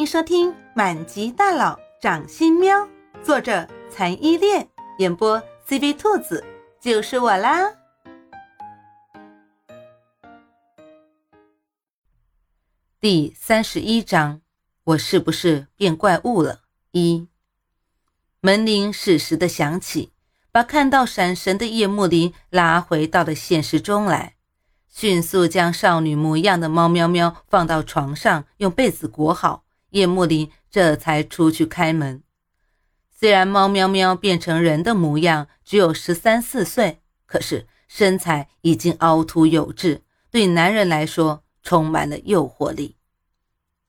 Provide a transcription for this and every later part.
迎收听《满级大佬掌心喵》，作者残依恋，演播 CV 兔子，就是我啦。第三十一章，我是不是变怪物了？一门铃适时的响起，把看到闪神的叶幕林拉回到了现实中来。迅速将少女模样的猫喵喵放到床上，用被子裹好。叶幕林这才出去开门。虽然猫喵喵变成人的模样，只有十三四岁，可是身材已经凹凸有致，对男人来说充满了诱惑力。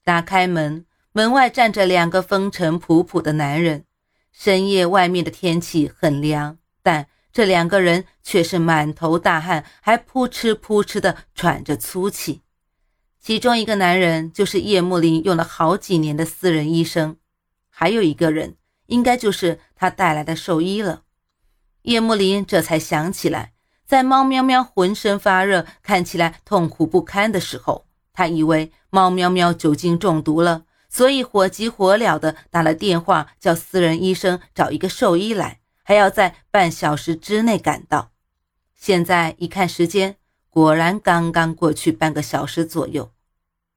打开门，门外站着两个风尘仆仆的男人。深夜外面的天气很凉，但……这两个人却是满头大汗，还扑哧扑哧的喘着粗气。其中一个男人就是叶慕林用了好几年的私人医生，还有一个人应该就是他带来的兽医了。叶慕林这才想起来，在猫喵喵浑身发热、看起来痛苦不堪的时候，他以为猫喵喵酒精中毒了，所以火急火燎的打了电话，叫私人医生找一个兽医来。还要在半小时之内赶到。现在一看时间，果然刚刚过去半个小时左右。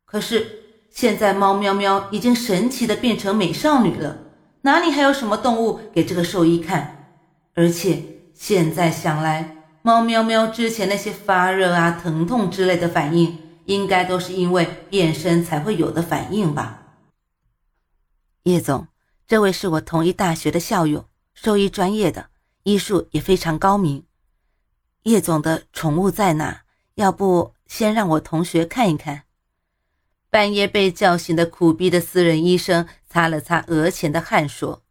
可是现在猫喵喵已经神奇的变成美少女了，哪里还有什么动物给这个兽医看？而且现在想来，猫喵喵之前那些发热啊、疼痛之类的反应，应该都是因为变身才会有的反应吧？叶总，这位是我同一大学的校友。兽医专业的，医术也非常高明。叶总的宠物在哪？要不先让我同学看一看。半夜被叫醒的苦逼的私人医生擦了擦额前的汗，说：“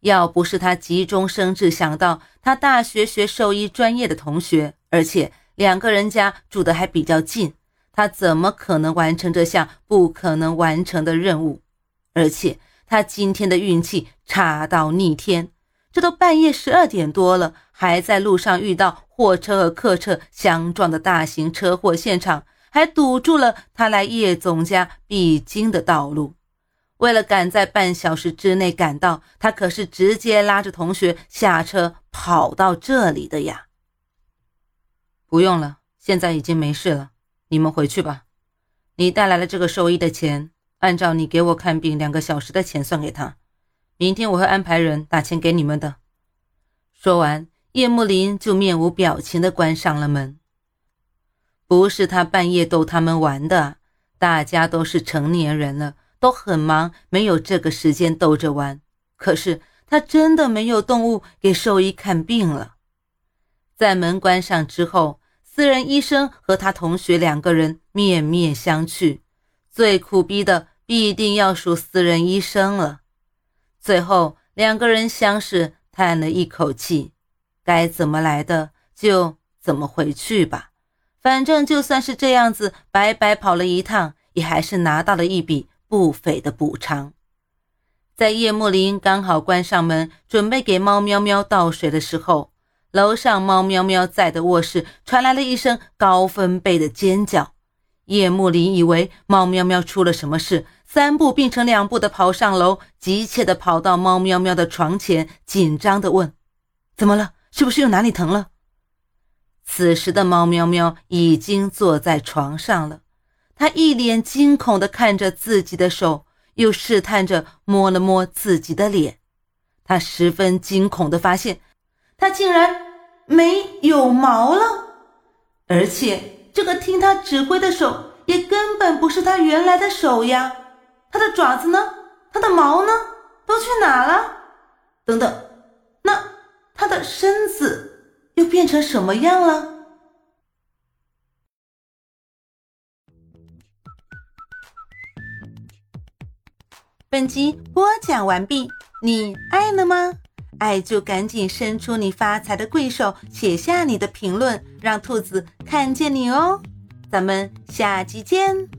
要不是他急中生智，想到他大学学兽医专业的同学，而且两个人家住的还比较近，他怎么可能完成这项不可能完成的任务？而且他今天的运气差到逆天。”这都半夜十二点多了，还在路上遇到货车和客车相撞的大型车祸现场，还堵住了他来叶总家必经的道路。为了赶在半小时之内赶到，他可是直接拉着同学下车跑到这里的呀。不用了，现在已经没事了，你们回去吧。你带来了这个兽医的钱，按照你给我看病两个小时的钱算给他。明天我会安排人打钱给你们的。说完，叶慕林就面无表情地关上了门。不是他半夜逗他们玩的，大家都是成年人了，都很忙，没有这个时间逗着玩。可是他真的没有动物给兽医看病了。在门关上之后，私人医生和他同学两个人面面相觑。最苦逼的必定要数私人医生了。最后，两个人相视，叹了一口气，该怎么来的就怎么回去吧。反正就算是这样子，白白跑了一趟，也还是拿到了一笔不菲的补偿。在叶幕林刚好关上门，准备给猫喵喵倒水的时候，楼上猫喵喵在的卧室传来了一声高分贝的尖叫。叶幕林以为猫喵喵出了什么事。三步并成两步的跑上楼，急切的跑到猫喵喵的床前，紧张的问：“怎么了？是不是又哪里疼了？”此时的猫喵喵已经坐在床上了，它一脸惊恐的看着自己的手，又试探着摸了摸自己的脸。它十分惊恐的发现，它竟然没有毛了，而且这个听它指挥的手也根本不是它原来的手呀。它的爪子呢？它的毛呢？都去哪了？等等，那它的身子又变成什么样了？本集播讲完毕，你爱了吗？爱就赶紧伸出你发财的贵手，写下你的评论，让兔子看见你哦！咱们下集见。